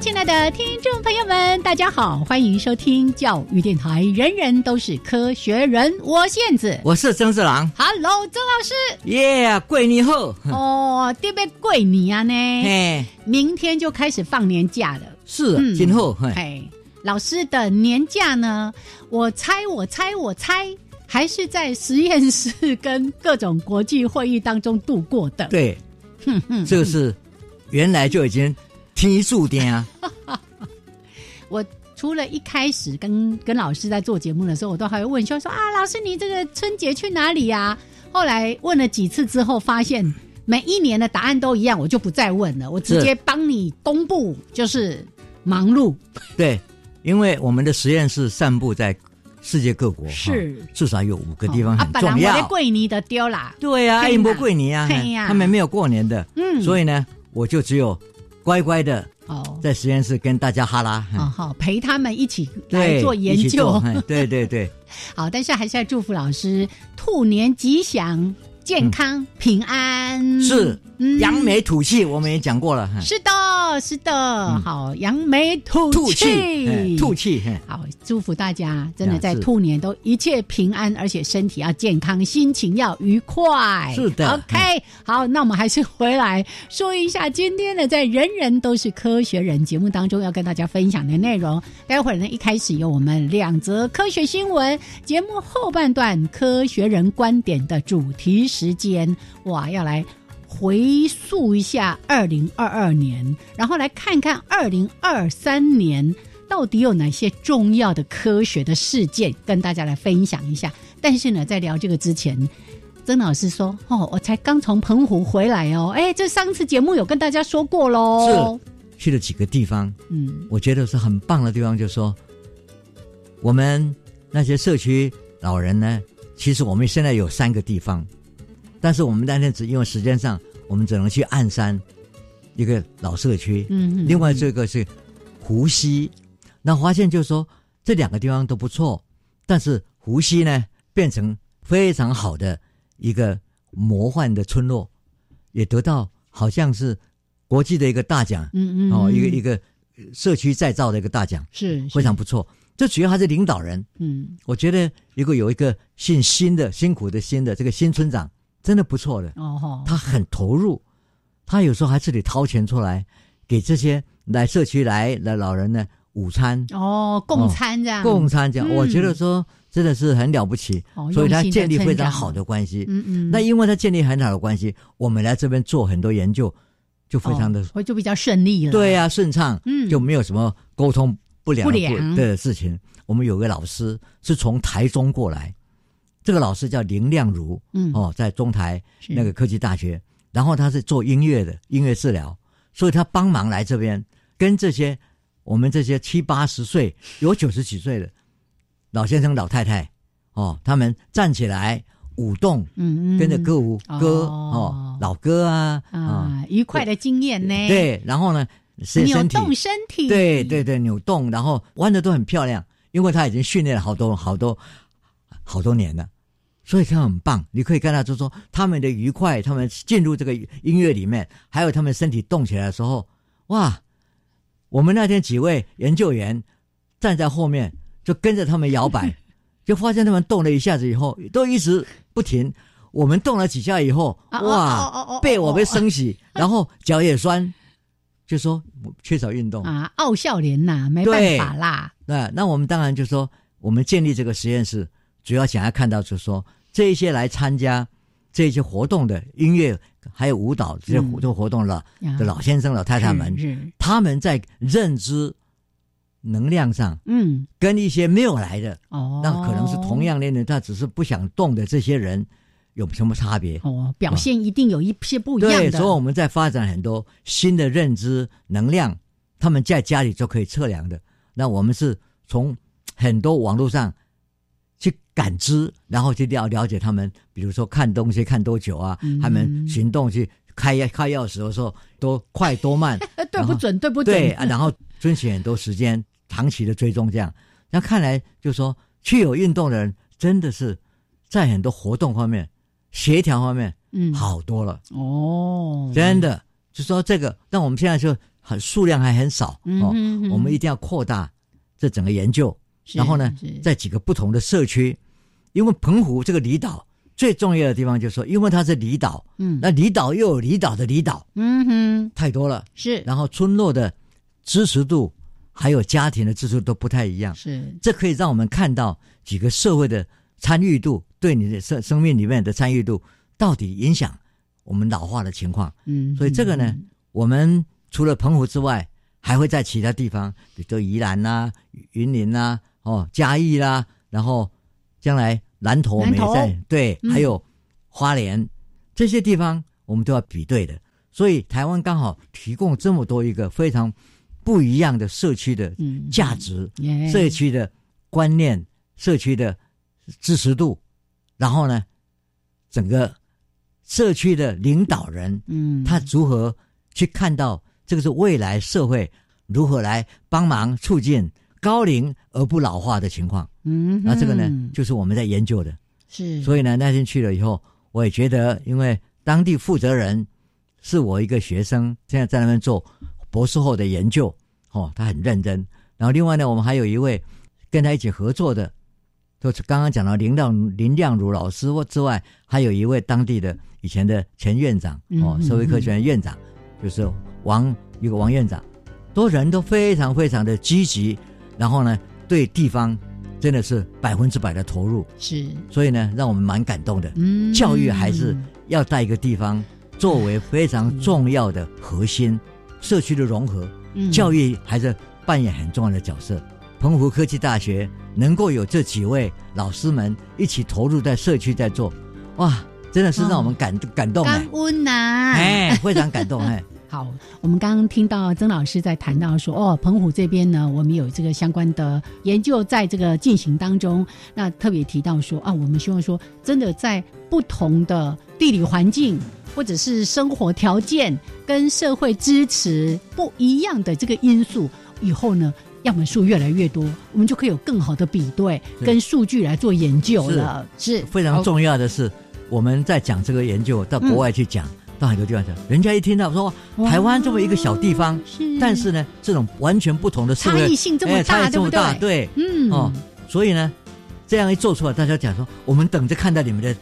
亲爱的听众朋友们，大家好，欢迎收听教育电台。人人都是科学人，我燕子，我是曾志郎。Hello，曾老师。耶，过年好哦，特别过年啊呢。哎，明天就开始放年假了。是，今后嘿，老师的年假呢？我猜，我猜，我猜，还是在实验室跟各种国际会议当中度过的。对，哼哼，这个是原来就已经。天注定啊！我除了一开始跟跟老师在做节目的时候，我都还会问说说啊，老师你这个春节去哪里呀？后来问了几次之后，发现每一年的答案都一样，我就不再问了，我直接帮你公布，就是忙碌。对，因为我们的实验室散布在世界各国，是至少有五个地方很重要。桂尼的丢啦，对啊，爱因波桂尼啊，他们没有过年的，嗯，所以呢，我就只有。乖乖的哦，在实验室跟大家哈拉，好陪他们一起来做研究，对对对，好，但是还是要祝福老师兔年吉祥。健康平安。是扬眉吐气，我们也讲过了。是的，是的，好扬眉吐气，吐气。好，祝福大家真的在兔年都一切平安，而且身体要健康，心情要愉快。是的，OK。好，那我们还是回来说一下今天的，在人人都是科学人节目当中要跟大家分享的内容。待会儿呢，一开始有我们两则科学新闻，节目后半段科学人观点的主题。时间哇，要来回溯一下二零二二年，然后来看看二零二三年到底有哪些重要的科学的事件，跟大家来分享一下。但是呢，在聊这个之前，曾老师说：“哦，我才刚从澎湖回来哦，哎，这上次节目有跟大家说过喽，去了几个地方，嗯，我觉得是很棒的地方，就是说我们那些社区老人呢，其实我们现在有三个地方。”但是我们那天只因为时间上，我们只能去暗山一个老社区。嗯嗯。另外这个是湖西，那发现就是说这两个地方都不错，但是湖西呢变成非常好的一个魔幻的村落，也得到好像是国际的一个大奖。嗯嗯。哦，一个一个社区再造的一个大奖，是非常不错。这主要还是领导人。嗯。我觉得如果有一个姓辛的、辛苦的辛的这个新村长。真的不错的。哦，他很投入，他有时候还自己掏钱出来给这些来社区来的老人呢午餐。哦，共餐这样，共餐这样，我觉得说真的是很了不起，所以他建立非常好的关系。嗯嗯，那因为他建立很好的关系，我们来这边做很多研究，就非常的就比较顺利了。对呀，顺畅，嗯，就没有什么沟通不良。的事情。我们有个老师是从台中过来。这个老师叫林亮如，嗯，哦，在中台那个科技大学，然后他是做音乐的，音乐治疗，所以他帮忙来这边，跟这些我们这些七八十岁、有九十几岁的老先生、老太太，哦，他们站起来舞动，嗯嗯，跟着歌舞歌，哦，老歌啊，啊，愉快的经验呢，对，然后呢，扭动身体，对对对，扭动，然后弯的都很漂亮，因为他已经训练了好多好多好多年了。所以他很棒，你可以看到，就说他们的愉快，他们进入这个音乐里面，还有他们身体动起来的时候，哇！我们那天几位研究员站在后面，就跟着他们摇摆，就发现他们动了一下子以后，都一直不停。我们动了几下以后，哇，背我被升起，然后脚也酸，就说缺少运动啊，傲笑脸呐，没办法啦。对，那我们当然就说，我们建立这个实验室，主要想要看到就是说，这些来参加这些活动的音乐还有舞蹈这些活动活动了的老先生老太太们，他们在认知能量上，嗯，跟一些没有来的，哦，那可能是同样年龄，他只是不想动的这些人。有什么差别？哦，表现一定有一些不一样的。对，所以我们在发展很多新的认知能量，他们在家里就可以测量的。那我们是从很多网络上去感知，然后去了了解他们，比如说看东西看多久啊，他们行动去开开钥匙的时候多快多慢，对不准，对不准。对，然后遵循很多时间长期的追踪，这样。那看来就说去有运动的人，真的是在很多活动方面。协调方面，嗯，好多了。哦，真的，就说这个，但我们现在就很数量还很少哦，我们一定要扩大这整个研究，然后呢，在几个不同的社区，因为澎湖这个离岛最重要的地方就是说，因为它是离岛，嗯，那离岛又有离岛的离岛，嗯哼，太多了，是，然后村落的支持度还有家庭的支持都不太一样，是，这可以让我们看到几个社会的参与度。对你的生生命里面的参与度，到底影响我们老化的情况？嗯，所以这个呢，我们除了澎湖之外，还会在其他地方，比如说宜兰呐、云林呐、哦嘉义啦，然后将来南投没在对，还有花莲这些地方，我们都要比对的。所以台湾刚好提供这么多一个非常不一样的社区的价值、社区的观念、社区的支持度。然后呢，整个社区的领导人，嗯，他如何去看到这个是未来社会如何来帮忙促进高龄而不老化的情况？嗯，那这个呢，就是我们在研究的。是，所以呢，那天去了以后，我也觉得，因为当地负责人是我一个学生，现在在那边做博士后的研究，哦，他很认真。然后另外呢，我们还有一位跟他一起合作的。就是刚刚讲到林亮林亮如老师或之外，还有一位当地的以前的前院长哦，社会科学院院长，就是王一个王院长，都人都非常非常的积极，然后呢，对地方真的是百分之百的投入，是，所以呢，让我们蛮感动的。嗯，教育还是要在一个地方作为非常重要的核心，社区的融合，嗯。教育还是扮演很重要的角色。澎湖科技大学能够有这几位老师们一起投入在社区在做，哇，真的是让我们感感动感恩呐，哎，非常感动哎。好，我们刚刚听到曾老师在谈到说，哦，澎湖这边呢，我们有这个相关的研究在这个进行当中。那特别提到说，啊，我们希望说，真的在不同的地理环境或者是生活条件跟社会支持不一样的这个因素以后呢。样本数越来越多，我们就可以有更好的比对跟数据来做研究了。是非常重要的是，我们在讲这个研究到国外去讲，到很多地方去，人家一听到说台湾这么一个小地方，是。但是呢，这种完全不同的差异性这么大，这么大，对，嗯。哦，所以呢，这样一做出来，大家讲说，我们等着看到你们的，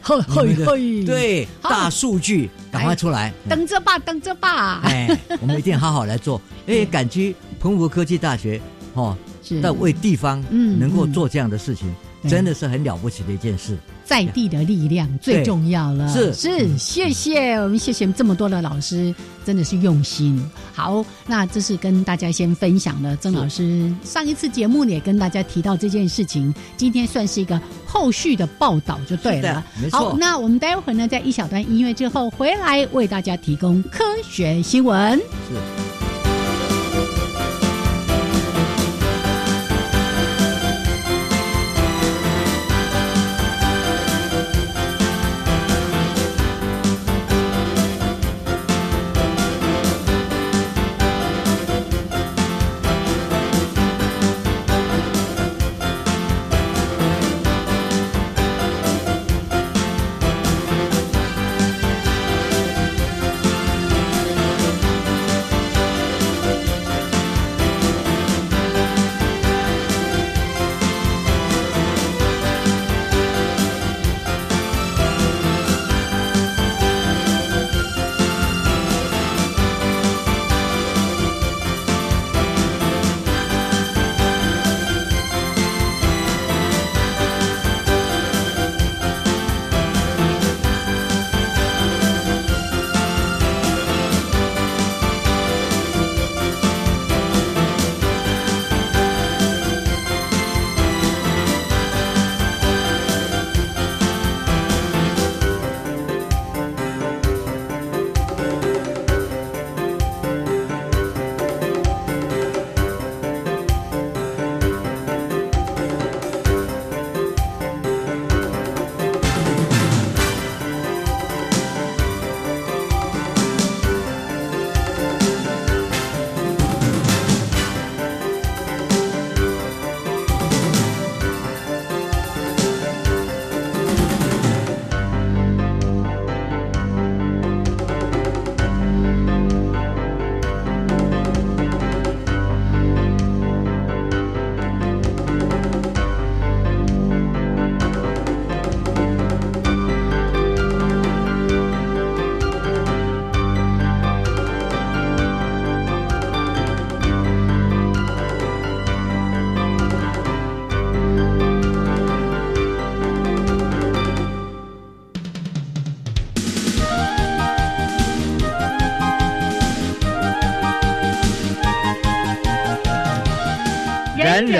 对大数据赶快出来，等着吧，等着吧，哎，我们一定好好来做。哎，感激澎湖科技大学。哦，是。在为地方嗯能够做这样的事情，真的是很了不起的一件事。在地的力量最重要了，是是，谢谢我们谢谢这么多的老师，真的是用心。好，那这是跟大家先分享了。曾老师上一次节目也跟大家提到这件事情，今天算是一个后续的报道就对了。没错。好，那我们待会儿呢，在一小段音乐之后回来为大家提供科学新闻。是。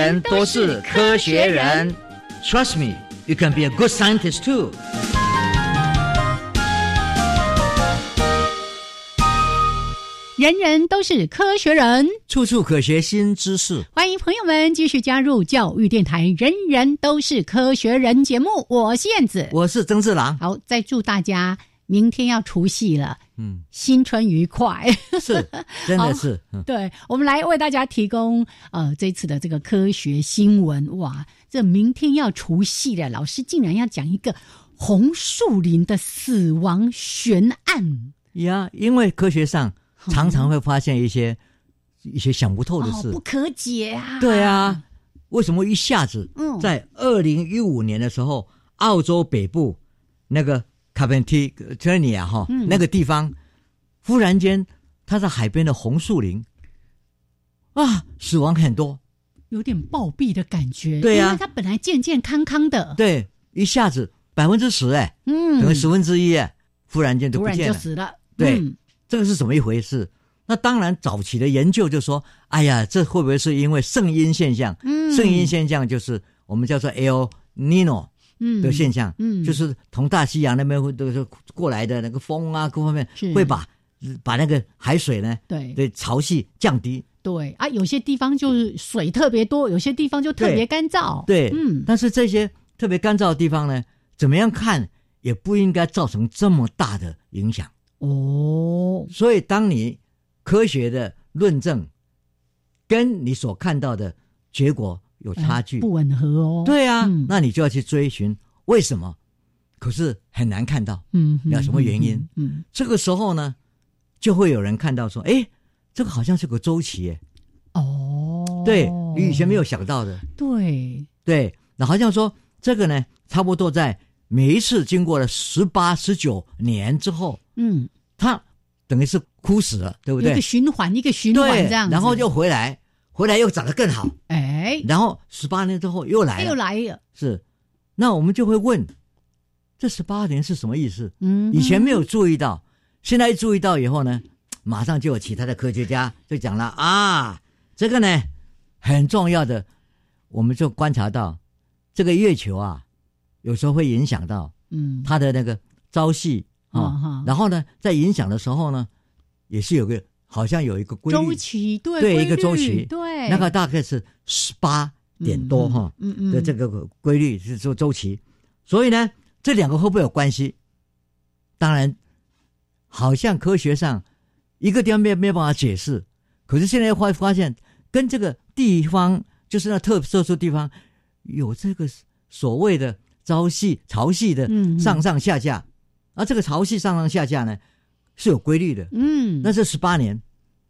人人都是科学人。Trust me, you can be a good scientist too. 人人都是科学人，处处可学新知识。欢迎朋友们继续加入教育电台。人人都是科学人节目，我是燕子，我是曾志郎。好，再祝大家明天要除夕了，嗯，新春愉快。是，真的是。对，我们来为大家提供呃这次的这个科学新闻。哇，这明天要除夕了，老师竟然要讲一个红树林的死亡悬案呀？因为科学上。常常会发现一些一些想不透的事，不可解啊！对啊，为什么一下子在二零一五年的时候，澳洲北部那个卡本提特尼亚哈那个地方，忽然间它在海边的红树林。啊，死亡很多，有点暴毙的感觉。对呀，它本来健健康康的，对，一下子百分之十哎，嗯，等于十分之一哎，忽然间就不见了，就死了，对。这个是怎么一回事？那当然，早期的研究就说：“哎呀，这会不会是因为圣婴现象？圣婴现象就是我们叫做 El Nino 的现象，嗯就是从大西洋那边会都是过来的那个风啊，各方面会把把那个海水呢，对对潮汐降低。对啊，有些地方就是水特别多，有些地方就特别干燥。对，嗯，但是这些特别干燥的地方呢，怎么样看也不应该造成这么大的影响。”哦，所以当你科学的论证跟你所看到的结果有差距，不吻合哦。对啊，那你就要去追寻为什么，可是很难看到，嗯，要什么原因？嗯，这个时候呢，就会有人看到说，哎，这个好像是个周期，哦，对你以前没有想到的，对。对，那好像说这个呢，差不多在。每一次经过了十八、十九年之后，嗯，它等于是枯死了，对不对？一个循环，一个循环这样，然后就回来，回来又长得更好，哎，然后十八年之后又来了，又来了，是。那我们就会问，这十八年是什么意思？嗯，以前没有注意到，现在一注意到以后呢，马上就有其他的科学家 就讲了啊，这个呢很重要的，我们就观察到这个月球啊。有时候会影响到，嗯，它的那个朝夕啊，然后呢，在影响的时候呢，也是有个好像有一个规律。周期，对，对，一个周期，对，那个大概是十八点多哈，嗯嗯。的这个规律是周周期，所以呢，这两个会不会有关系？当然，好像科学上一个地方没没有办法解释，可是现在发发现跟这个地方就是那特特殊地方有这个所谓的。朝夕潮汐的上上下下，而这个潮汐上上下下呢是有规律的。嗯，那是十八年，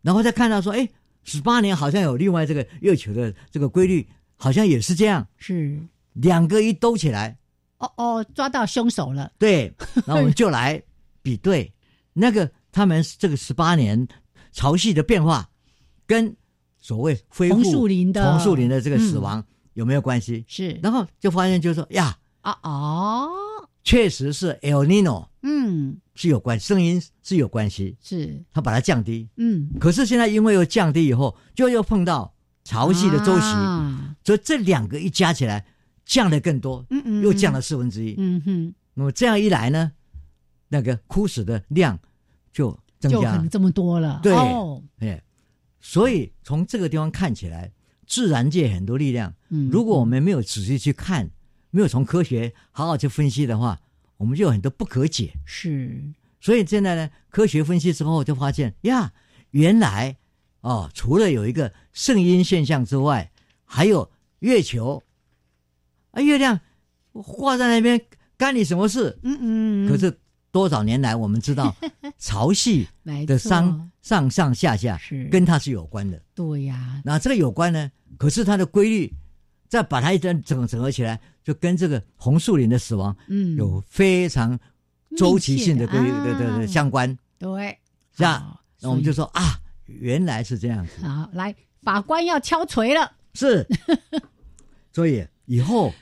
然后再看到说，哎，十八年好像有另外这个月球的这个规律，好像也是这样。是两个一兜起来，哦哦，抓到凶手了。对，然后我们就来比对那个他们这个十八年潮汐的变化，跟所谓恢复红树林的红树林的这个死亡有没有关系？是，然后就发现就是说呀。啊哦，确实是 El Nino，嗯，是有关，声音是有关系，是。它把它降低，嗯，可是现在因为又降低以后，就又碰到潮汐的周期，所以这两个一加起来降的更多，嗯嗯，又降了四分之一，嗯哼，那么这样一来呢，那个枯死的量就增加。这么多了，对，哎，所以从这个地方看起来，自然界很多力量，嗯，如果我们没有仔细去看。没有从科学好好去分析的话，我们就有很多不可解。是，所以现在呢，科学分析之后就发现呀，原来哦，除了有一个圣婴现象之外，还有月球啊，月亮挂在那边，干你什么事？嗯嗯。可是多少年来，我们知道 潮汐的上上上下下是跟它是有关的。对呀。那这个有关呢？可是它的规律。再把它一整整整合起来，就跟这个红树林的死亡，嗯，有非常周期性的规对对对相关，对，是吧？那我们就说啊，原来是这样子。好，来，法官要敲锤了。是，所以以后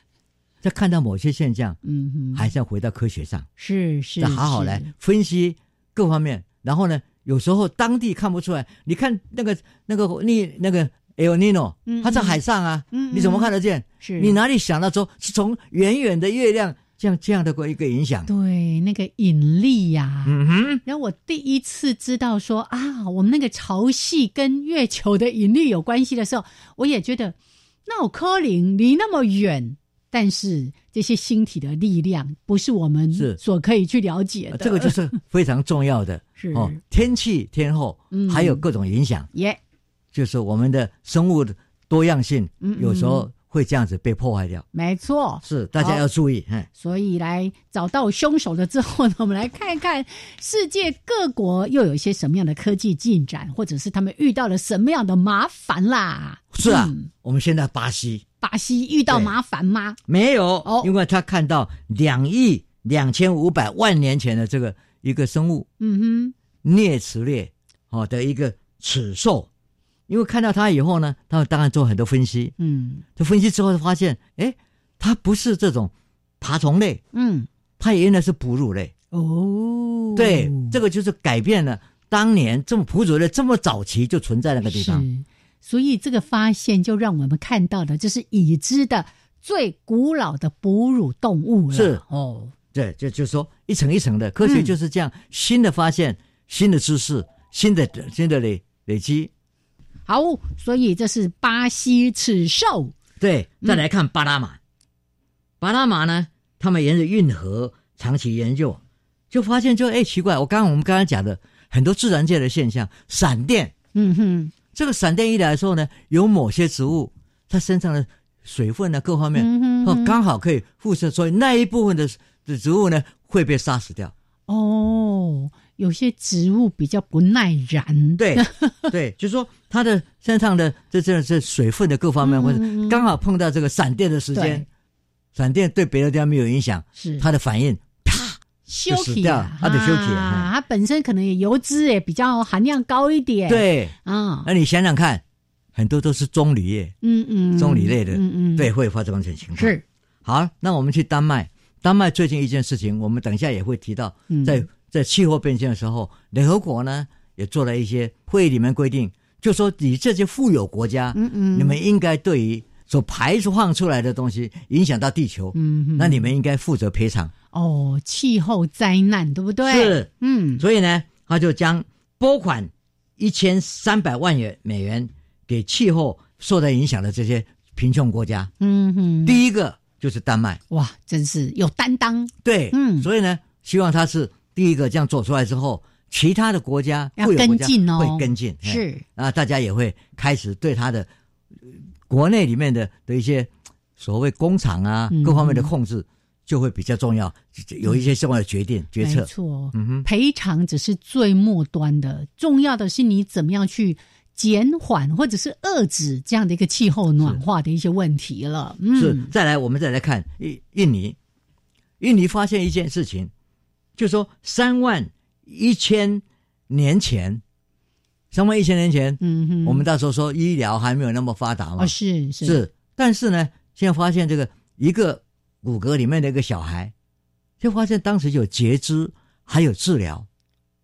再看到某些现象，嗯，哼，还是要回到科学上，是是，再好好来分析各方面。然后呢，有时候当地看不出来，你看那个那个你那个 El Nino，它在海上啊，你怎么看得见？是你哪里想到说是从远远的月亮这样这样的过一个影响？对，那个引力呀。嗯哼。然后我第一次知道说啊，我们那个潮汐跟月球的引力有关系的时候，我也觉得那我柯林离那么远，但是这些星体的力量不是我们是所可以去了解的。这个就是非常重要的，是哦，天气、天候，还有各种影响。耶。就是我们的生物的多样性，有时候会这样子被破坏掉。没错，是大家要注意。所以来找到凶手了之后呢，我们来看一看世界各国又有一些什么样的科技进展，或者是他们遇到了什么样的麻烦啦。是啊，我们现在巴西，巴西遇到麻烦吗？没有，哦，因为他看到两亿两千五百万年前的这个一个生物，嗯哼，啮齿类哦的一个齿兽。因为看到它以后呢，他当然做很多分析。嗯，就分析之后发现，哎，它不是这种爬虫类。嗯，它原来是哺乳类。哦，对，这个就是改变了当年这么哺乳类这么早期就存在那个地方。是，所以这个发现就让我们看到的，就是已知的最古老的哺乳动物了。是哦，对，就就是说一层一层的科学就是这样，新的发现、新的知识、新的新的累累积。好，所以这是巴西齿兽。对，再来看巴拿马。巴拿马呢，他们沿着运河长期研究，就发现就哎奇怪，我刚刚我们刚刚讲的很多自然界的现象，闪电。嗯哼，这个闪电一来的时候呢，有某些植物它身上的水分呢各方面哦刚好可以辐射，所以那一部分的的植物呢会被杀死掉。哦。有些植物比较不耐燃，对 对，就是说它的身上的这这这水分的各方面，或者刚好碰到这个闪电的时间，闪电对别的地方没有影响，是。它的反应啪休息掉，它的休息啊，它本身可能也油脂也比较含量高一点，对。啊，那你想想看，很多都是棕榈叶，嗯嗯，棕榈类的，嗯嗯，对，会发生这种情况。是。好，那我们去丹麦，丹麦最近一件事情，我们等一下也会提到，在。在气候变迁的时候，联合国呢也做了一些会议里面规定，就说你这些富有国家，嗯嗯，你们应该对于所排放出来的东西影响到地球，嗯，那你们应该负责赔偿。哦，气候灾难对不对？是，嗯，所以呢，他就将拨款一千三百万元美元给气候受到影响的这些贫穷国家。嗯哼，第一个就是丹麦，哇，真是有担当。对，嗯，所以呢，希望他是。第一个这样做出来之后，其他的国家要跟进哦，会跟进是啊，大家也会开始对他的国内里面的的一些所谓工厂啊各方面的控制就会比较重要，有一些重要的决定决策。没错，赔偿只是最末端的，重要的是你怎么样去减缓或者是遏制这样的一个气候暖化的一些问题了。是，再来我们再来看印印尼，印尼发现一件事情。就说三万一千年前，三万一千年前，嗯哼，我们到时候说医疗还没有那么发达嘛，是是。是，但是呢，现在发现这个一个骨骼里面的一个小孩，就发现当时有截肢，还有治疗，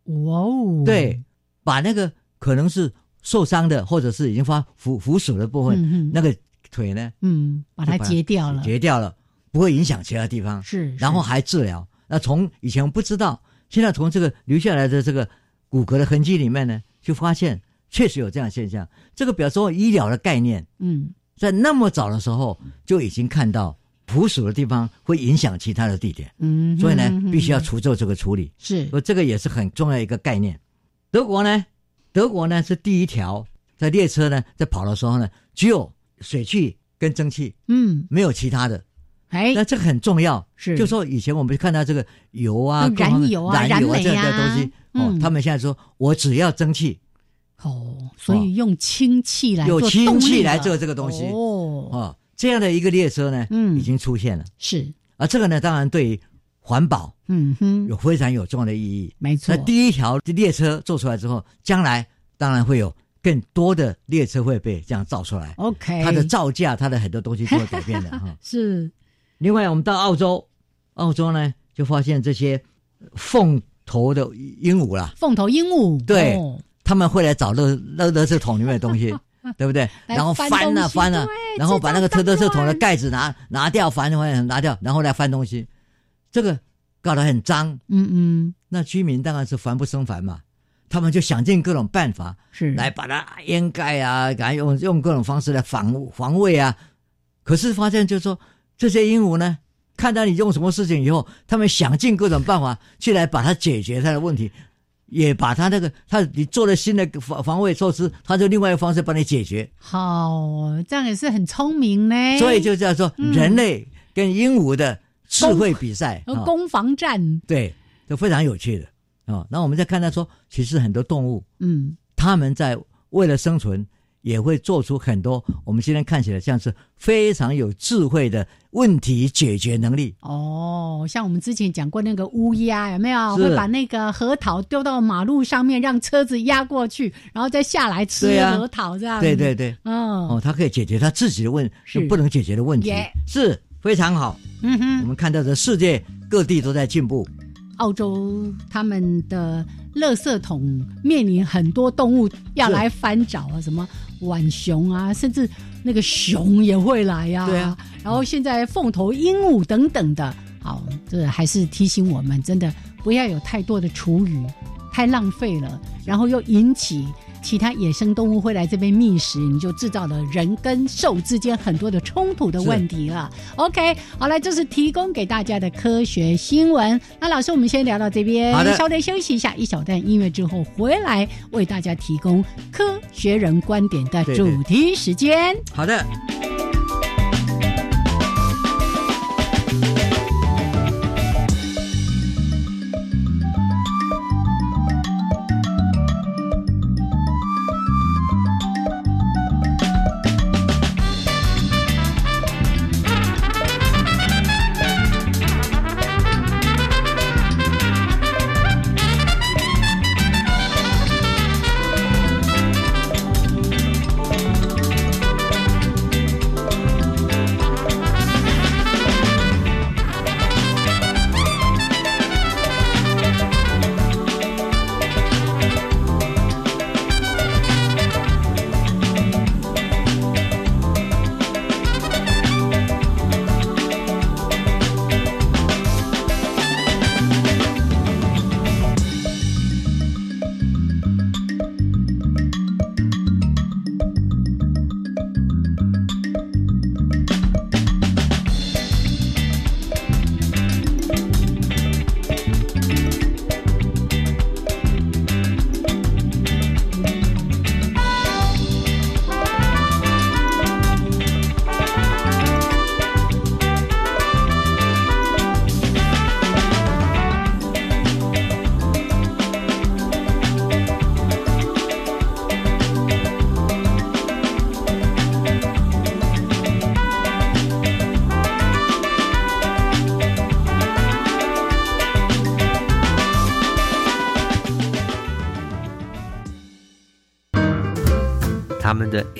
哇哦，对，把那个可能是受伤的，或者是已经发腐腐朽的部分，那个腿呢，嗯，把它截掉了，截掉了，不会影响其他地方，是，然后还治疗。那从以前不知道，现在从这个留下来的这个骨骼的痕迹里面呢，就发现确实有这样现象。这个表示医疗的概念，嗯，在那么早的时候就已经看到腐属的地方会影响其他的地点，嗯，所以呢，必须要除皱这个处理。是，说这个也是很重要一个概念。德国呢，德国呢是第一条在列车呢在跑的时候呢，只有水汽跟蒸汽，嗯，没有其他的。哎，那这个很重要，是。就说以前我们看到这个油啊、燃油啊、燃油啊这些东西，哦，他们现在说我只要蒸汽，哦，所以用氢气来用氢气来做这个东西，哦，哦，这样的一个列车呢，嗯，已经出现了，是，而这个呢，当然对于环保，嗯哼，有非常有重要的意义，没错。那第一条列车做出来之后，将来当然会有更多的列车会被这样造出来，OK，它的造价，它的很多东西都会改变的 哈，是。另外，我们到澳洲，澳洲呢就发现这些凤头的鹦鹉啦，凤头鹦鹉，对，他们会来找乐乐乐这桶里面的东西，对不对？然后翻啊翻啊，然后把那个特特色桶的盖子拿拿掉，翻翻拿掉，然后来翻东西，这个搞得很脏。嗯嗯，那居民当然是烦不胜烦嘛，他们就想尽各种办法，是。来把它掩盖啊，敢用用各种方式来防防卫啊。可是发现就是说，这些鹦鹉呢，看到你用什么事情以后，他们想尽各种办法去来把它解决它的问题。也把它那个，它你做了新的防防卫措施，它就另外一个方式帮你解决。好，这样也是很聪明呢。所以就叫做人类跟鹦鹉的智慧比赛，攻防战，对，都非常有趣的啊。那我们再看到说，其实很多动物，嗯，他们在为了生存。也会做出很多我们今天看起来像是非常有智慧的问题解决能力。哦，像我们之前讲过那个乌鸦有没有？会把那个核桃丢到马路上面，让车子压过去，然后再下来吃核桃这样？对对对，嗯。哦，它可以解决它自己的问不能解决的问题，是非常好。嗯哼，我们看到的世界各地都在进步。澳洲他们的垃圾桶面临很多动物要来翻找啊，什么浣熊啊，甚至那个熊也会来呀。对啊，然后现在凤头鹦鹉等等的，好，这还是提醒我们，真的不要有太多的厨余，太浪费了，然后又引起。其他野生动物会来这边觅食，你就制造了人跟兽之间很多的冲突的问题了。OK，好了，这是提供给大家的科学新闻。那老师，我们先聊到这边，稍微休息一下，一小段音乐之后回来为大家提供科学人观点的主题时间。好的。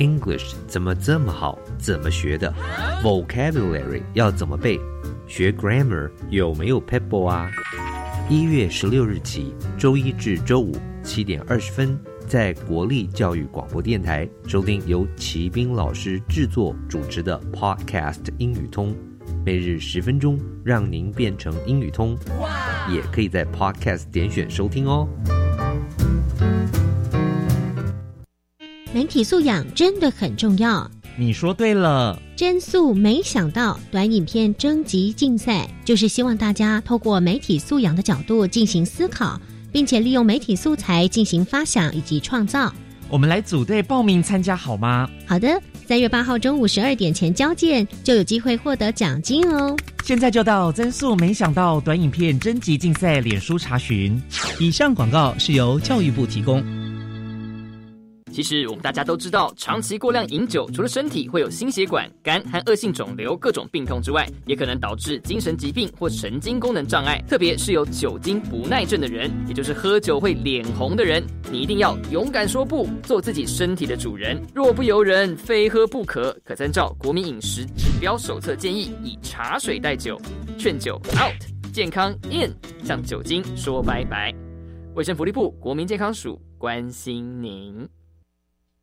English 怎么这么好？怎么学的？Vocabulary 要怎么背？学 Grammar 有没有 Pebble 啊？一月十六日起，周一至周五七点二十分，在国立教育广播电台收听由齐斌老师制作主持的 Podcast 英语通，每日十分钟，让您变成英语通。也可以在 Podcast 点选收听哦。媒体素养真的很重要。你说对了。真素没想到短影片征集竞赛，就是希望大家透过媒体素养的角度进行思考，并且利用媒体素材进行发想以及创造。我们来组队报名参加好吗？好的，三月八号中午十二点前交件，就有机会获得奖金哦。现在就到真素没想到短影片征集竞赛脸书查询。以上广告是由教育部提供。其实我们大家都知道，长期过量饮酒，除了身体会有心血管、肝和恶性肿瘤各种病痛之外，也可能导致精神疾病或神经功能障碍。特别是有酒精不耐症的人，也就是喝酒会脸红的人，你一定要勇敢说不，做自己身体的主人。若不由人，非喝不可。可参照国民饮食指标手册建议，以茶水代酒，劝酒 out，健康 in，向酒精说拜拜。卫生福利部国民健康署关心您。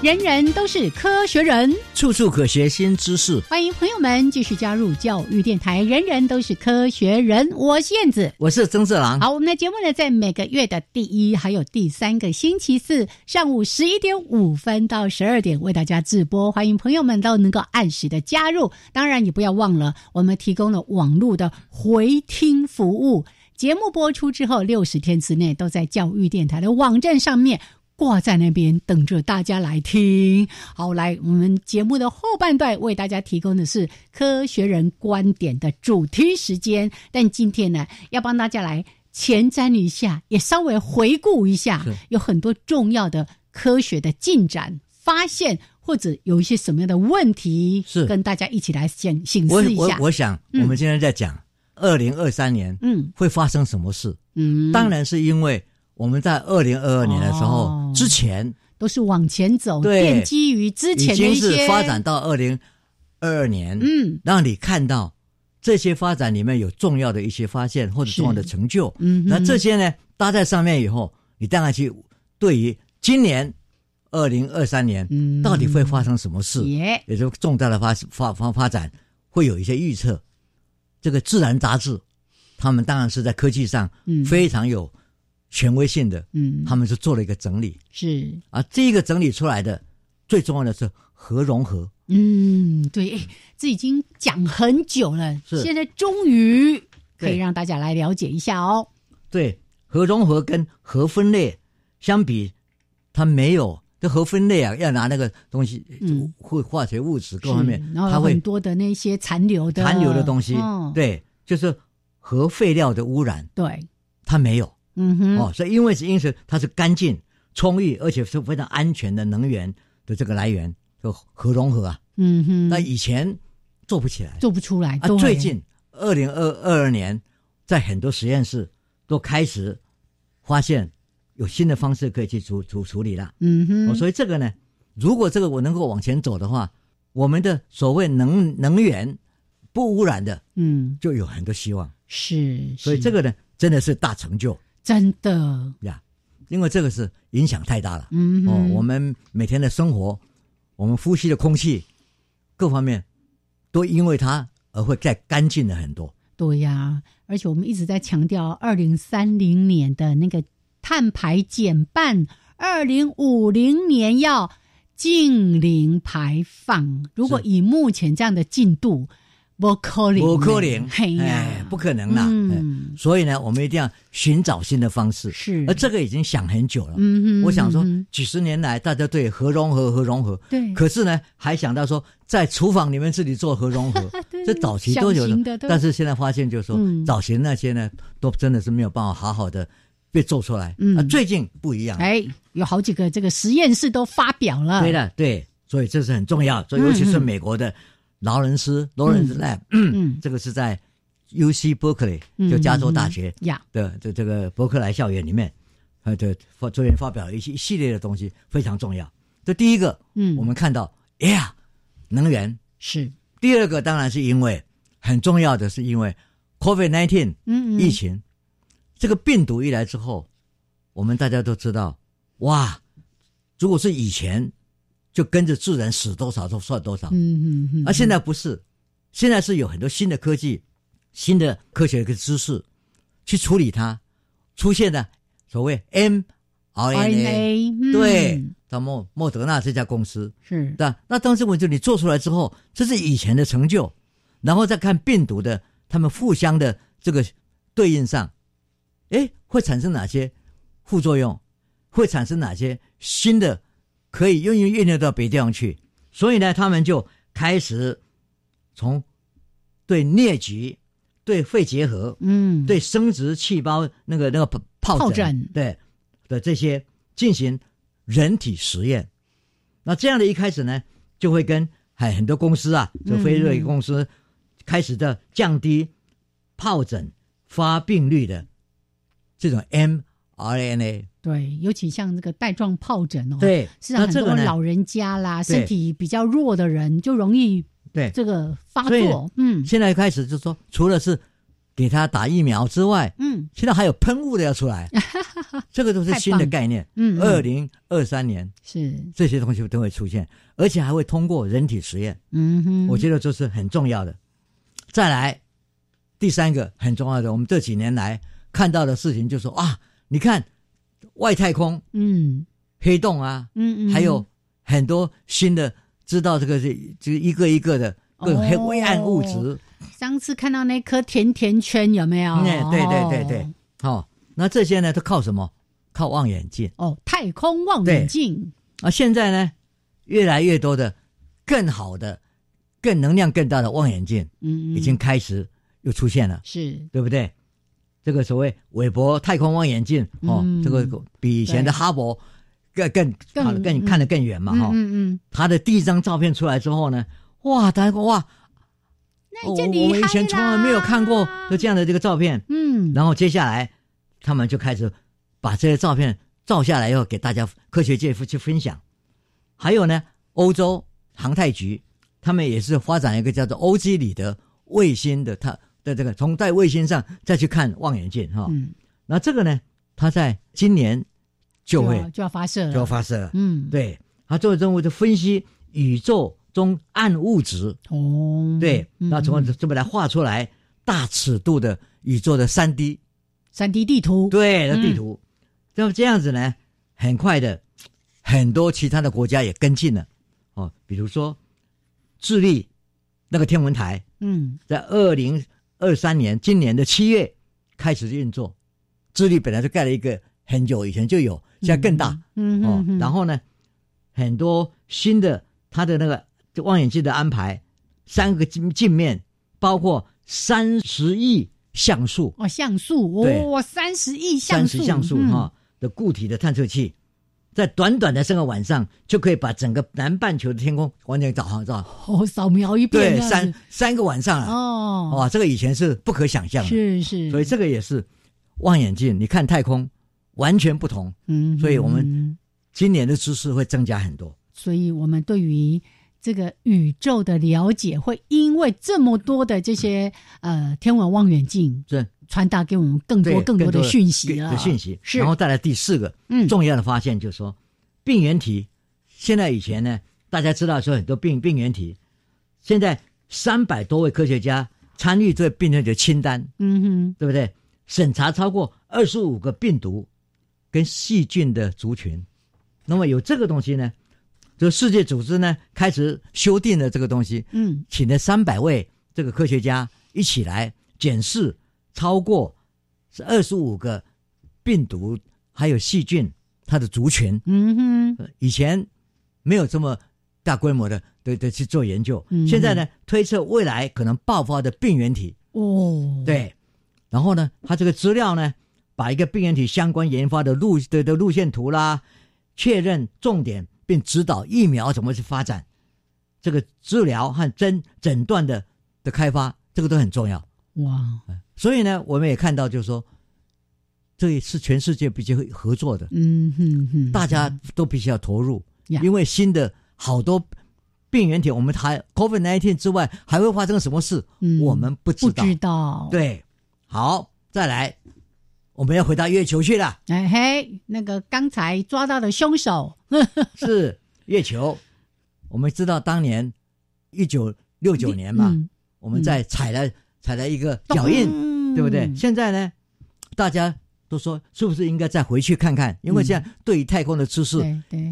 人人都是科学人，处处可学新知识。欢迎朋友们继续加入教育电台。人人都是科学人，我是燕子，我是曾志郎。好，我们的节目呢，在每个月的第一还有第三个星期四上午十一点五分到十二点为大家直播。欢迎朋友们都能够按时的加入。当然，你不要忘了，我们提供了网络的回听服务。节目播出之后六十天之内，都在教育电台的网站上面。挂在那边等着大家来听。好，来我们节目的后半段为大家提供的是科学人观点的主题时间。但今天呢，要帮大家来前瞻一下，也稍微回顾一下，有很多重要的科学的进展、发现，或者有一些什么样的问题，是跟大家一起来想醒思一下。我我想，我们今天在讲二零二三年，嗯，会发生什么事？嗯，当然是因为。我们在二零二二年的时候之前都是往前走，奠基于之前的一些发展到二零二二年，嗯，让你看到这些发展里面有重要的一些发现或者重要的成就，嗯，那这些呢搭在上面以后，你当然去对于今年二零二三年到底会发生什么事，也就重大的发发发发展会有一些预测。这个《自然》杂志，他们当然是在科技上非常有。权威性的，嗯，他们是做了一个整理，是。啊，这一个整理出来的最重要的是核融合，嗯，对，这已经讲很久了，是。现在终于可以让大家来了解一下哦。对，核融合跟核分裂相比，它没有这核分裂啊，要拿那个东西，嗯，会化学物质各方面，然后很多的那些残留的残留的东西，对，就是核废料的污染，对，它没有。嗯哼，哦，所以因为是因此它是干净、充裕，而且是非常安全的能源的这个来源，就核融合啊。嗯哼，那以前做不起来，做不出来。啊，最近二零二二二年，在很多实验室都开始发现有新的方式可以去处处处理了。嗯哼，所以这个呢，如果这个我能够往前走的话，我们的所谓能能源不污染的，嗯，就有很多希望。是，所以这个呢，真的是大成就。真的呀，因为这个是影响太大了。嗯哦，我们每天的生活，我们呼吸的空气，各方面都因为它而会再干净了很多。对呀，而且我们一直在强调二零三零年的那个碳排减半，二零五零年要净零排放。如果以目前这样的进度，不可能，不可能，哎，不可能啦。嗯，所以呢，我们一定要寻找新的方式。是，而这个已经想很久了。嗯嗯，我想说，几十年来大家对核融合、核融合，对，可是呢，还想到说在厨房里面自己做核融合，这早期都有的。但是现在发现，就是说，早前那些呢，都真的是没有办法好好的被做出来。嗯，最近不一样。哎，有好几个这个实验室都发表了。对的，对，所以这是很重要。所以尤其是美国的。劳伦斯 （Lawrence Lab），嗯，这个是在 U C Berkeley，就加州大学的这这个伯克莱校园里面，呃，的发昨天发表了一些一系列的东西，非常重要。这第一个，嗯，我们看到，哎呀，能源。是。第二个，当然是因为很重要的是因为 Covid nineteen，嗯，疫情这个病毒一来之后，我们大家都知道，哇，如果是以前。就跟着自然死多少就算多少，嗯嗯嗯。而现在不是，现在是有很多新的科技、新的科学的知识去处理它，出现的所谓 mRNA，对，到莫莫德纳这家公司是的。那当时我就你做出来之后，这是以前的成就，然后再看病毒的他们互相的这个对应上，哎，会产生哪些副作用？会产生哪些新的？可以运用运用到别地方去，所以呢，他们就开始从对疟疾、对肺结核、嗯，对生殖细胞那个那个疱疱疹。疹对的这些进行人体实验。那这样的一开始呢，就会跟很很多公司啊，这嗯。非瑞公司开始的降低疱疹发病率的这种 mRNA。对，尤其像这个带状疱疹哦，，对，是很多那这个？老人家啦，身体比较弱的人就容易对，这个发作，嗯现在开始就说，除了是给他打疫苗之外，嗯现在还有喷雾的要出来，这个都是新的概念。嗯，二嗯零二三年是，这些东西都会出现，而且还会通过人体实验，嗯哼，我觉得这是很重要的。再来，第三个很重要的，我们这几年来看到的事情，就是说啊，你看外太空嗯黑洞啊，嗯嗯，还有很多新的知道这个这这一个一个的各种黑哦灰暗物质。上次看到那颗甜甜圈有没有？嗯对对对对哦，那这些呢都靠什么？靠望远镜哦，太空望远镜，啊！现在呢，越来越多的更好的、更能量更大的望远镜嗯，嗯已经开始又出现了，是对不对？这个所谓韦伯太空望远镜哦，嗯这个比以前的哈勃更更更看得更嗯看得更远嘛哈。嗯嗯它的第一张照片出来之后呢，哇，大家说哇，那哦你就厉害我们以前从来没有看过这样的这个照片。嗯，然后接下来，他们就开始把这些照片照下来以后，给大家科学界去分享。还有呢，欧洲航太局他们也是发展一个叫做欧几里得卫星的，它的这个从在卫星上再去看望远镜哈。嗯，那这个呢，它在今年就会要就要发射了，就要发射了。嗯，对，它做的任务就分析宇宙中暗物质，哦，对，嗯。那从这么来画出来大尺度的宇宙的三 D 三 D 地图，对的地图，那么这样子呢，很快的，很多其他的国家也跟进了。哦，比如说智利那个天文台，嗯。在二零二三年今年的七月开始运作。智利本来就盖了一个很久以前就有，现在更大、嗯哦嗯。然后呢，很多新的它的那个望远镜的安排，三个镜镜面，包括三十亿像素，哦，像素对哦，三十亿像素，三十像素嗯哈、的固体的探测器，在短短的三个晚上就可以把整个南半球的天空完全导航到。哦，扫描一遍对，三三个晚上了，哦，哇，这个以前是不可想象的。是是，所以这个也是望远镜，你看太空完全不同。嗯，所以我们嗯今年的知识会增加很多。所以我们对于这个宇宙的了解，会因为这么多的这些呃天文望远镜这传达给我们更多更多的讯息了，的讯息，是，然后再来第四个嗯。重要的发现，就是说病原体。现在以前呢，大家知道说很多病病原体，现在三百多位科学家参与这病原体的清单，嗯哼，对不对？审查超过二十五个病毒跟细菌的族群，那么有这个东西呢，这世界组织呢开始修订了这个东西，嗯。请了三百位这个科学家一起来检视超过是二十五个病毒还有细菌它的族群，嗯哼，呃以前没有这么大规模的对对去做研究，嗯现在呢推测未来可能爆发的病原体，哦，，对，然后呢，它这个资料呢，把一个病原体相关研发的路的的路线图啦，确认重点，并指导疫苗怎么去发展，这个治疗和诊诊断的的开发，这个都很重要。哇，所以呢，我们也看到，就是说，这也是全世界必须合作的，嗯哼哼，大家都必须要投入，呀。因为新的好多病原体，我们还 COVID nineteen 之外，还会发生什么事，嗯我们不知道。不知道，，对，好，再来，我们要回到月球去了，哎嘿，那个刚才抓到的凶手，是月球。我们知道当年一九六九年嘛，嗯我们在采了、踩了一个脚印，咚对不对？现在呢，大家都说是不是应该再回去看看？因为现在对于太空的知识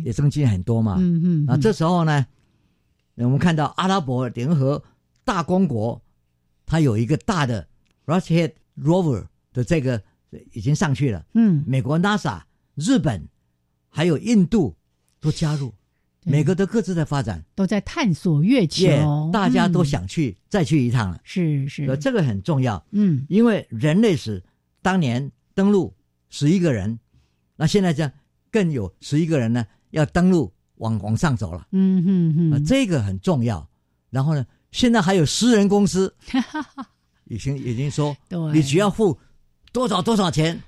也增进很多嘛。嗯嗯，啊，这时候呢，我们看到阿拉伯联合大公国，它有一个大的 Rocket Rover 的这个已经上去了。嗯，美国 NASA、日本还有印度都加入，每个都各自在发展，都在探索月球，大家都想去再去一趟了。是是，这个很重要。嗯，因为人类史当年登陆十一个人，那现在这样更有十一个人呢，要登陆往往上走了。嗯哼哼，这个很重要。然后呢，现在还有私人公司，已经已经说，你只要付多少多少钱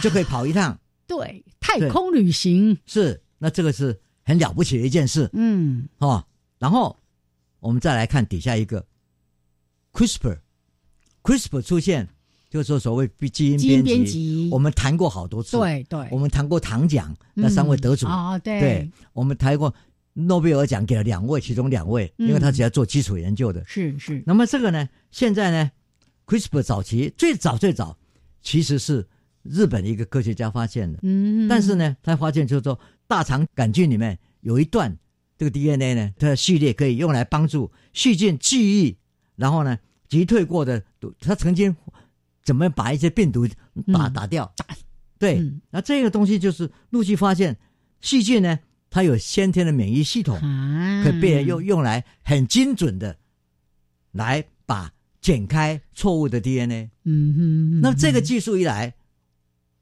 就可以跑一趟。对，太空旅行是那这个是。很了不起的一件事，嗯，哦，然后我们再来看底下一个，CRISPR，CRISPR 出现，就是说所谓基因编辑，我们谈过好多次，对对，我们谈过糖奖那三位得主啊，对，对，我们谈过诺贝尔奖给了两位，其中两位，因为他只要做基础研究的，是是。那么这个呢，现在呢，CRISPR 早期最早最早其实是日本的一个科学家发现的，嗯，但是呢，他发现就是说。大肠杆菌里面有一段这个 DNA 呢，它的序列可以用来帮助细菌记忆，然后呢击退过的毒，它曾经怎么把一些病毒打打掉？对，那这个东西就是陆续发现，细菌呢它有先天的免疫系统，可以被人用用来很精准的来把剪开错误的 DNA。嗯哼，那么这个技术一来，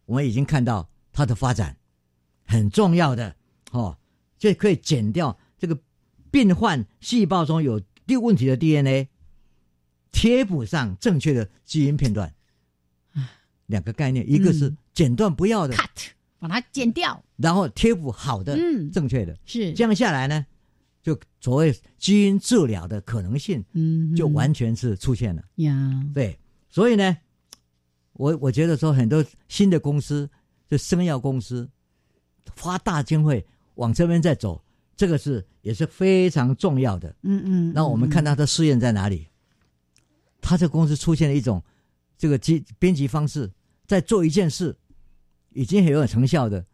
我们已经看到它的发展。很重要的哦，就可以剪掉这个病患细胞中有有问题的 DNA，贴补上正确的基因片段。两个概念，一个是剪断不要的，cut，把它剪掉，然后贴补好的，嗯，正确的，是这样下来呢，就所谓基因治疗的可能性，嗯，就完全是出现了呀。对，所以呢，我我觉得说很多新的公司，就生药公司。花大经费往这边在走，这个是也是非常重要的。嗯嗯。那我们看他的试验在哪里？他这公司出现了一种这个基编辑方式，在做一件事，已经很有成效的，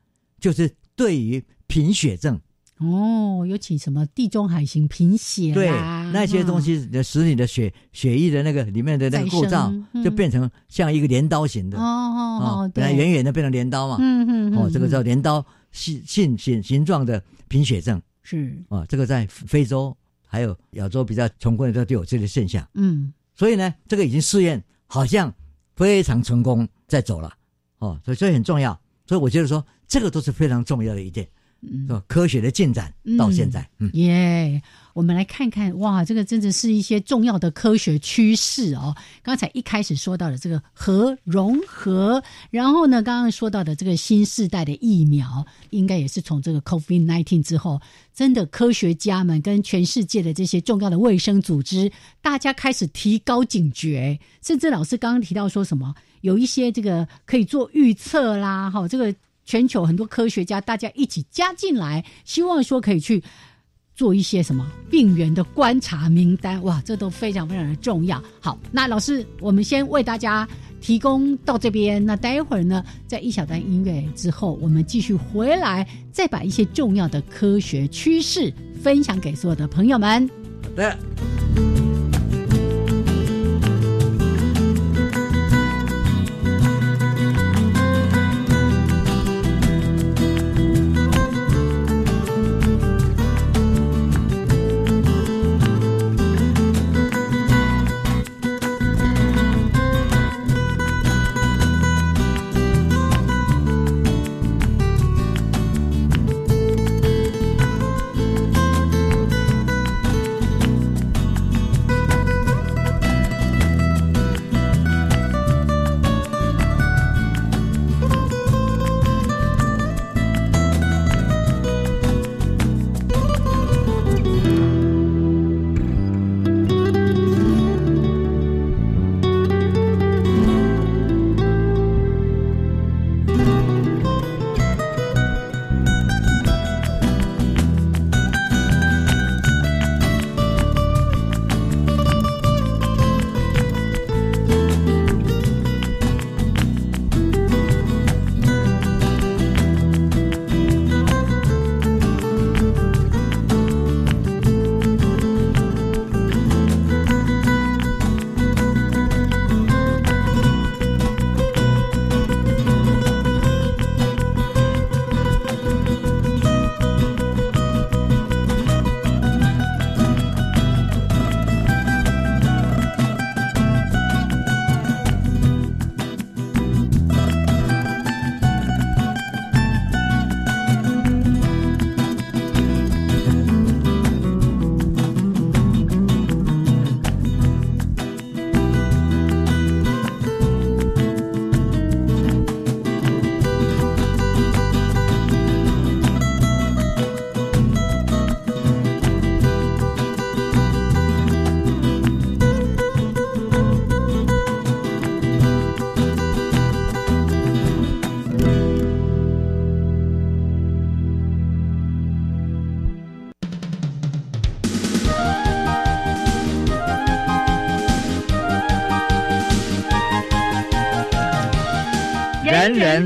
就是对于贫血症。哦，尤其什么地中海型贫血对那些东西使你的血血液的那个里面的那个构造，就变成像一个镰刀型的。哦哦哦，本来圆圆的变成镰刀嘛。嗯嗯。哦，这个叫镰刀。性性形形状的贫血症是啊，这个在非洲还有亚洲比较穷困的都有这个现象。嗯，所以呢，这个已经试验好像非常成功，在走了哦，所以这很重要。所以我觉得说，这个都是非常重要的一点。嗯，科学的进展到现在，嗯耶，我们来看看哇，这个真的是一些重要的科学趋势哦。刚才一开始说到的这个核融合，然后呢，刚刚说到的这个新时代的疫苗，应该也是从这个 COVID nineteen 之后，真的科学家们跟全世界的这些重要的卫生组织，大家开始提高警觉，甚至老师刚刚提到说什么，有一些这个可以做预测啦，哈，这个。全球很多科学家，大家一起加进来，希望说可以去做一些什么病源的观察名单。哇，这都非常非常的重要。好，那老师，我们先为大家提供到这边。那待会儿呢，在一小段音乐之后，我们继续回来，再把一些重要的科学趋势分享给所有的朋友们。好的。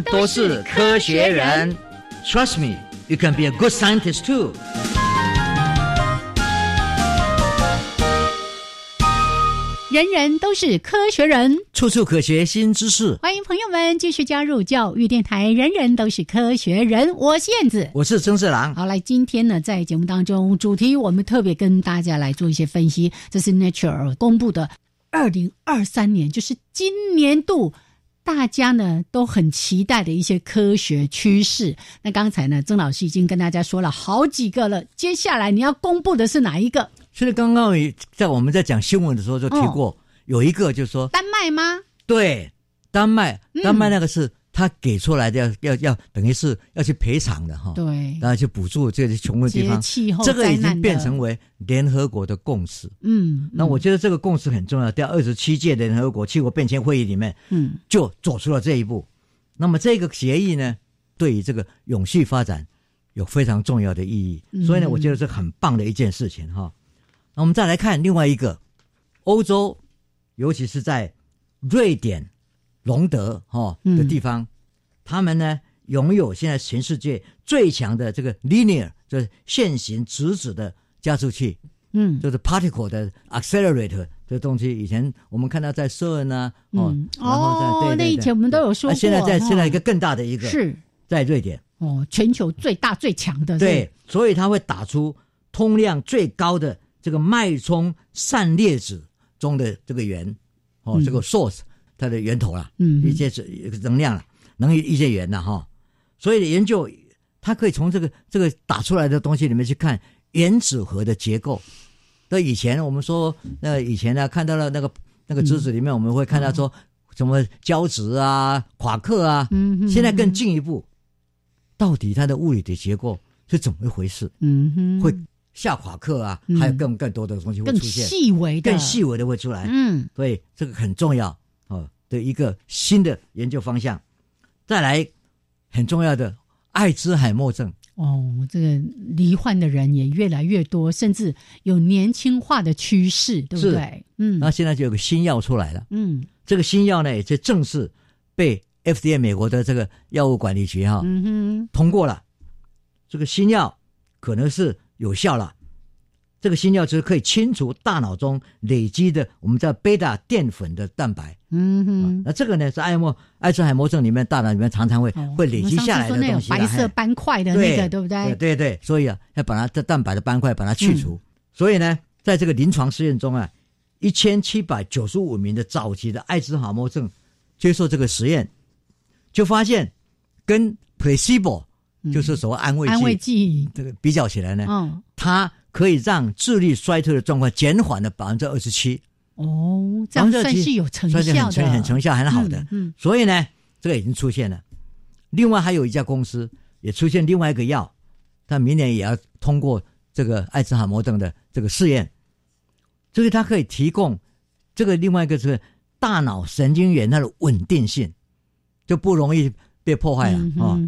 都是科学人。Trust me, you can be a good scientist too. 人人都是科学人，处处可学新知识。欢迎朋友们继续加入教育电台。人人都是科学人，我是燕子，我是曾志郎。好，来，今天呢，在节目当中，主题我们特别跟大家来做一些分析。这是 Nature 公布的二零二三年，就是今年度大家呢都很期待的一些科学趋势。那刚才呢，曾老师已经跟大家说了好几个了，接下来你要公布的是哪一个？其实刚刚在我们在讲新闻的时候就提过，有一个就是说丹麦吗？对，丹麦，丹麦那个是他给出来的，要要要，等于是要去赔偿的哈。对，然后去补助这些穷的地方。气候这个已经变成为联合国的共识。嗯，那我觉得这个共识很重要，在二十七届联合国气候变迁会议里面，嗯，就走出了这一步。那么这个协议呢，对于这个永续发展有非常重要的意义。所以呢，我觉得是很棒的一件事情哈。那我们再来看另外一个，欧洲，尤其是在瑞典隆德哈的地方，他们呢拥有现在全世界最强的这个 linear 就是线形直指的加速器，嗯，就是 particle 的 accelerator 这东西，以前我们看到在瑟恩啊，哦，哦，那以前我们都有说过，现在在现在一个更大的一个是。在瑞典。哦，全球最大最强的，对，所以它会打出通量最高的。这个脉冲散列子中的这个源，哦，这个 source 它的源头啦，嗯，一些是能量了，能一些源呐，哈，所以研究它可以从这个这个打出来的东西里面去看原子核的结构。那以前我们说，那以前呢看到了那个那个质子里面，我们会看到说什么胶质啊、夸克啊，嗯，现在更进一步，到底它的物理的结构是怎么一回事？嗯哼，会。下夸克啊，还有更更多的东西会出现，更细微的、更细微的会出来。嗯，所以这个很重要哦的一个新的研究方向。再来，很重要的艾滋海默症哦，这个罹患的人也越来越多，甚至有年轻化的趋势，对不对？嗯，那现在就有个新药出来了。嗯，这个新药呢，也就正式被 FDA 美国的这个药物管理局哈，嗯哼，通过了。这个新药可能是。有效了，这个新药就是可以清除大脑中累积的我们叫贝塔淀粉的蛋白。嗯哼，那这个呢是艾默艾滋海默症里面大脑里面常常会会累积下来的东西，白色斑块的那个，对不对？对对，所以啊，要把它的蛋白的斑块把它去除。所以呢，在这个临床试验中啊，一千七百九十五名的早期的艾滋海默症接受这个实验，就发现跟 placebo。就是所谓安慰剂，安慰剂这个比较起来呢，嗯，它可以让智力衰退的状况减缓了百分之二十七。哦，这样算是有成效的，很成效，很好的。嗯，所以呢，这个已经出现了。另外还有一家公司也出现另外一个药，它明年也要通过这个艾滋海默症的这个试验，所以它可以提供这个另外一个是大脑神经元它的稳定性，就不容易。被破坏了啊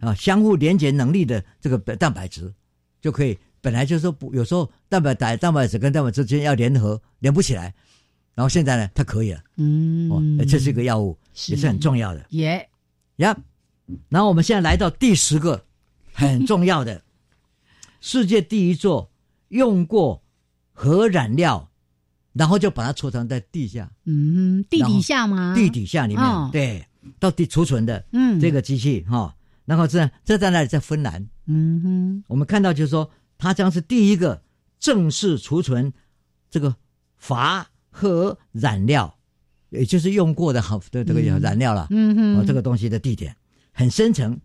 啊！相互连接能力的这个蛋白质就可以，本来就是说不，有时候蛋白蛋蛋白质跟蛋白质之间要联合，连不起来。然后现在呢，它可以了。嗯，哦，这是一个药物，也是很重要的。耶呀！然后我们现在来到第十个很重要的，世界第一座用过核燃料，然后就把它储藏在地下。嗯，地底下吗？地底下里面，对。到底储存的，嗯，这个机器哈，然后这这在那里在芬兰，嗯哼，我们看到就是说，它将是第一个正式储存这个钯核燃料，也就是用过的好的 这个染料了，嗯哼，这个东西的地点很深层，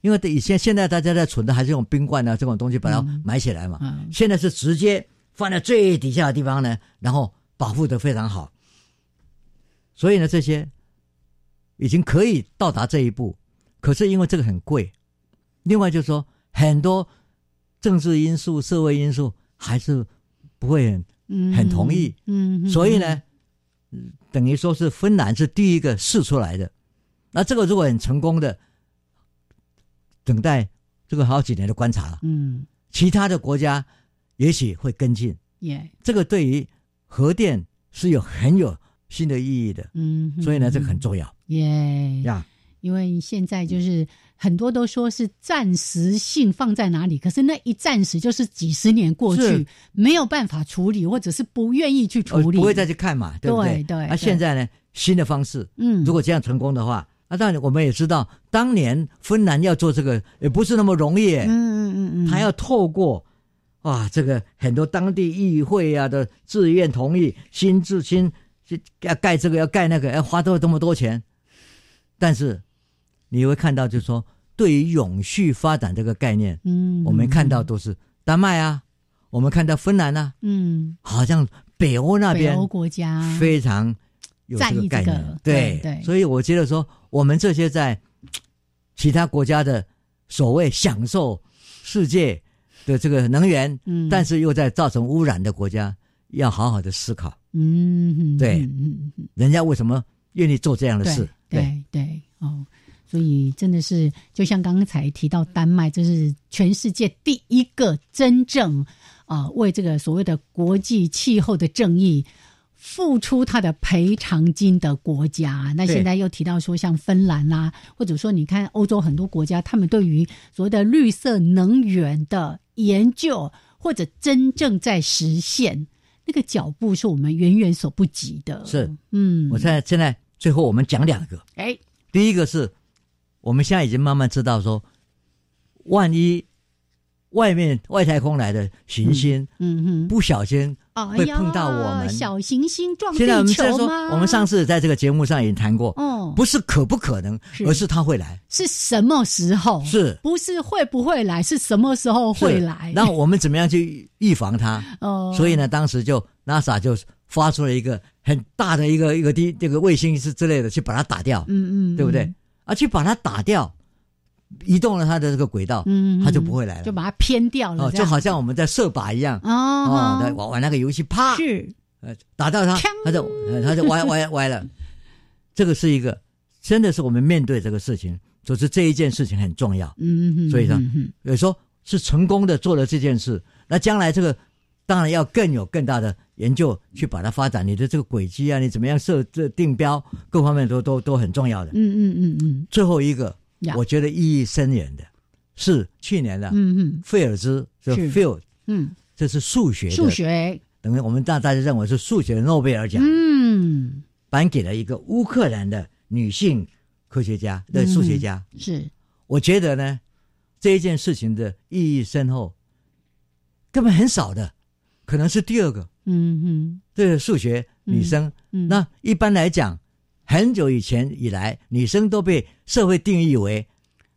因为以前现在大家在存的还是用冰罐啊这种东西把它埋起来嘛，现在是直接放在最底下的地方呢，然后保护的非常好，所以呢这些。已经可以到达这一步，可是因为这个很贵，另外就是说很多政治因素、社会因素还是不会很很同意，嗯，所以呢，等于说是芬兰是第一个试出来的，那这个如果很成功的，等待这个好几年的观察，嗯，其他的国家也许会跟进，耶，这个对于核电是有很有新的意义的，嗯，所以呢，这个很重要。耶呀，因为现在就是很多都说是暂时性放在哪里，可是那一暂时就是几十年过去，没有办法处理，或者是不愿意去处理，不会再去看嘛，对不对？对。那现在呢，新的方式，嗯，如果这样成功的话，那当然我们也知道，当年芬兰要做这个也不是那么容易，嗯嗯嗯嗯，他要透过哇，这个很多当地议会啊的自愿同意，新自新要盖这个要盖那个，要花多这么多钱，但是。你会看到，就是说，对于永续发展这个概念，嗯，我们看到都是丹麦啊，我们看到芬兰啊，嗯，好像北欧那边，北欧国家非常有这个概念，对对，所以我觉得说，我们这些在其他国家的所谓享受世界的这个能源，嗯，但是又在造成污染的国家，要好好的思考，嗯，对，人家为什么愿意做这样的事？对对哦。所以真的是，就像刚才提到丹麦，这是全世界第一个真正啊为这个所谓的国际气候的正义付出他的赔偿金的国家。那现在又提到说，像芬兰啦，或者说你看欧洲很多国家，他们对于所谓的绿色能源的研究或者真正在实现那个脚步，是我们远远所不及的。是，嗯，我现在现在最后我们讲两个，哎，第一个是。我们现在已经慢慢知道说，万一外面外太空来的行星，嗯嗯，不小心会碰到我们小行星撞地球吗？我们上次在这个节目上也谈过，哦，不是可不可能，而是它会来，是什么时候？是不是会不会来？是什么时候会来？那我们怎么样去预防它？哦，所以呢，当时就 NASA 就发出了一个很大的一个一个地这个卫星是之类的去把它打掉，嗯嗯，对不对？而去把它打掉，移动了它的这个轨道，嗯，它就不会来了，就把它偏掉了，哦就好像我们在射靶一样，哦，玩玩那个游戏，啪，是，呃，打到它，它就它就歪歪歪了。这个是一个，真的是我们面对这个事情，就是这一件事情很重要，嗯嗯，所以呢，有时候是成功的做了这件事，那将来这个当然要更有更大的研究去把它发展，你的这个轨迹啊，你怎么样设这定标，各方面都都都很重要的。嗯嗯嗯嗯。最后一个，我觉得意义深远的，是去年的，嗯嗯，费尔兹就 Field，嗯，这是数学，数学，等于我们大大家认为是数学的诺贝尔奖，嗯，颁给了一个乌克兰的女性科学家的数学家。是，我觉得呢，这一件事情的意义深厚，根本很少的，可能是第二个。嗯嗯，这个数学女生，嗯那一般来讲，很久以前以来，女生都被社会定义为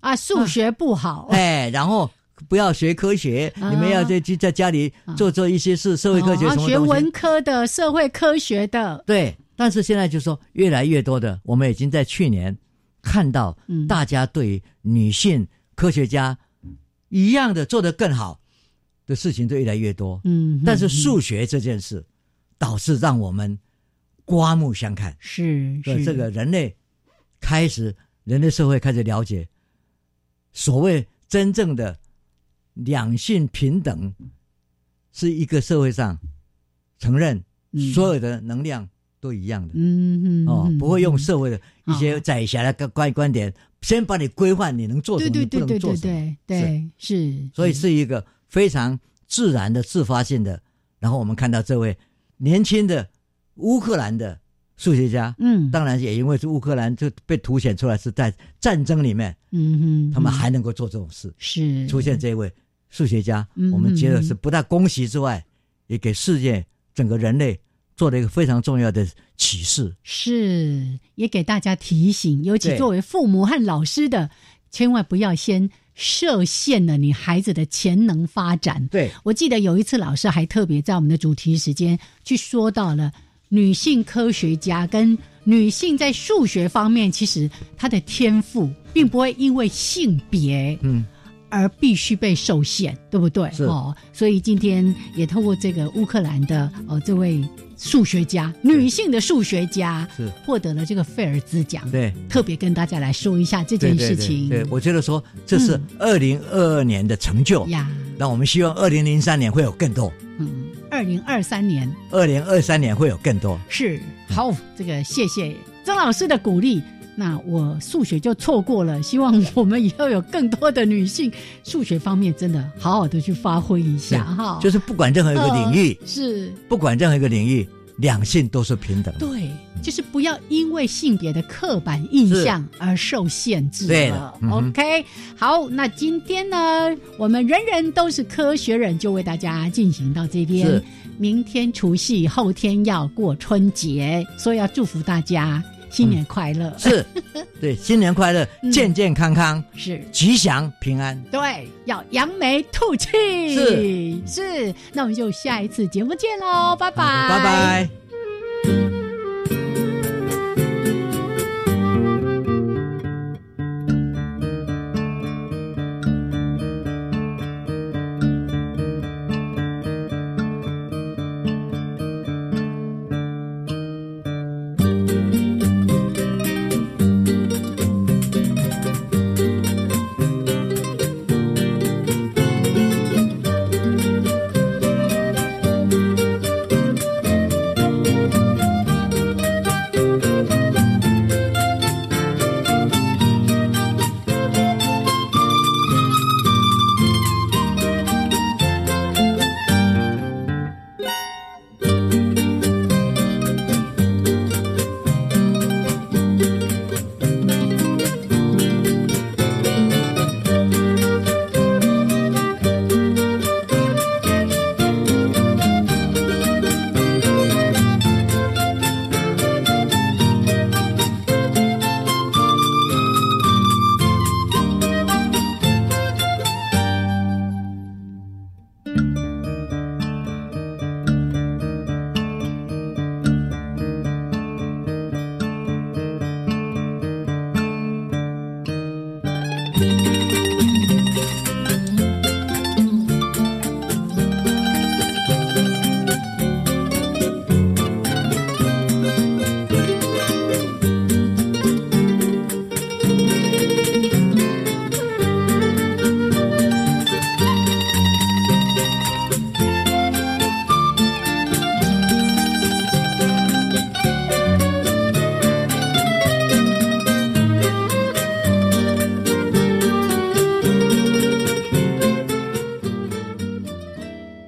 啊数学不好，哎，然后不要学科学，你们要在在家里做做一些事，社会科学什么学文科的，社会科学的，对。但是现在就说越来越多的，我们已经在去年看到，大家对女性科学家一样的做得更好。的事情就越来越多，嗯，但是数学这件事，导致让我们刮目相看，是是。这个人类开始，人类社会开始了解，所谓真正的两性平等，是一个社会上承认所有的能量都一样的，嗯嗯，哦，不会用社会的一些窄狭的观观点，先把你规范，你能做什么，你不能做什么，对，是，所以是一个。非常自然的、自发性的，然后我们看到这位年轻的乌克兰的数学家，嗯，当然也因为是乌克兰就被凸显出来是在战争里面，嗯哼，他们还能够做这种事，是。出现这位数学家，我们觉得是不但恭喜之外，也给世界整个人类做了一个非常重要的启示，是也给大家提醒，尤其作为父母和老师的，千万不要先。设限了你孩子的潜能发展。对我记得有一次老师还特别在我们的主题时间去说到了女性科学家跟女性在数学方面，其实她的天赋并不会因为性别嗯而必须被受限，对不对？哦，所以今天也透过这个乌克兰的哦这位。数学家，女性的数学家是获得了这个费尔兹奖。对，特别跟大家来说一下这件事情。对，我觉得说这是二零二二年的成就呀。那我们希望二零零三年会有更多。嗯，二零二三年，二零二三年会有更多。是，好，这个谢谢曾老师的鼓励。那我数学就错过了。希望我们以后有更多的女性数学方面真的好好的去发挥一下哈。就是不管任何一个领域，是不管任何一个领域，两性都是平等。对，就是不要因为性别的刻板印象而受限制了。OK，好，那今天呢，我们人人都是科学人，就为大家进行到这边。明天除夕，后天要过春节，所以要祝福大家新年快乐。是，对，新年快乐，健健康康，是吉祥平安。对，要扬眉吐气。是是，那我们就下一次节目见喽，拜拜，拜拜。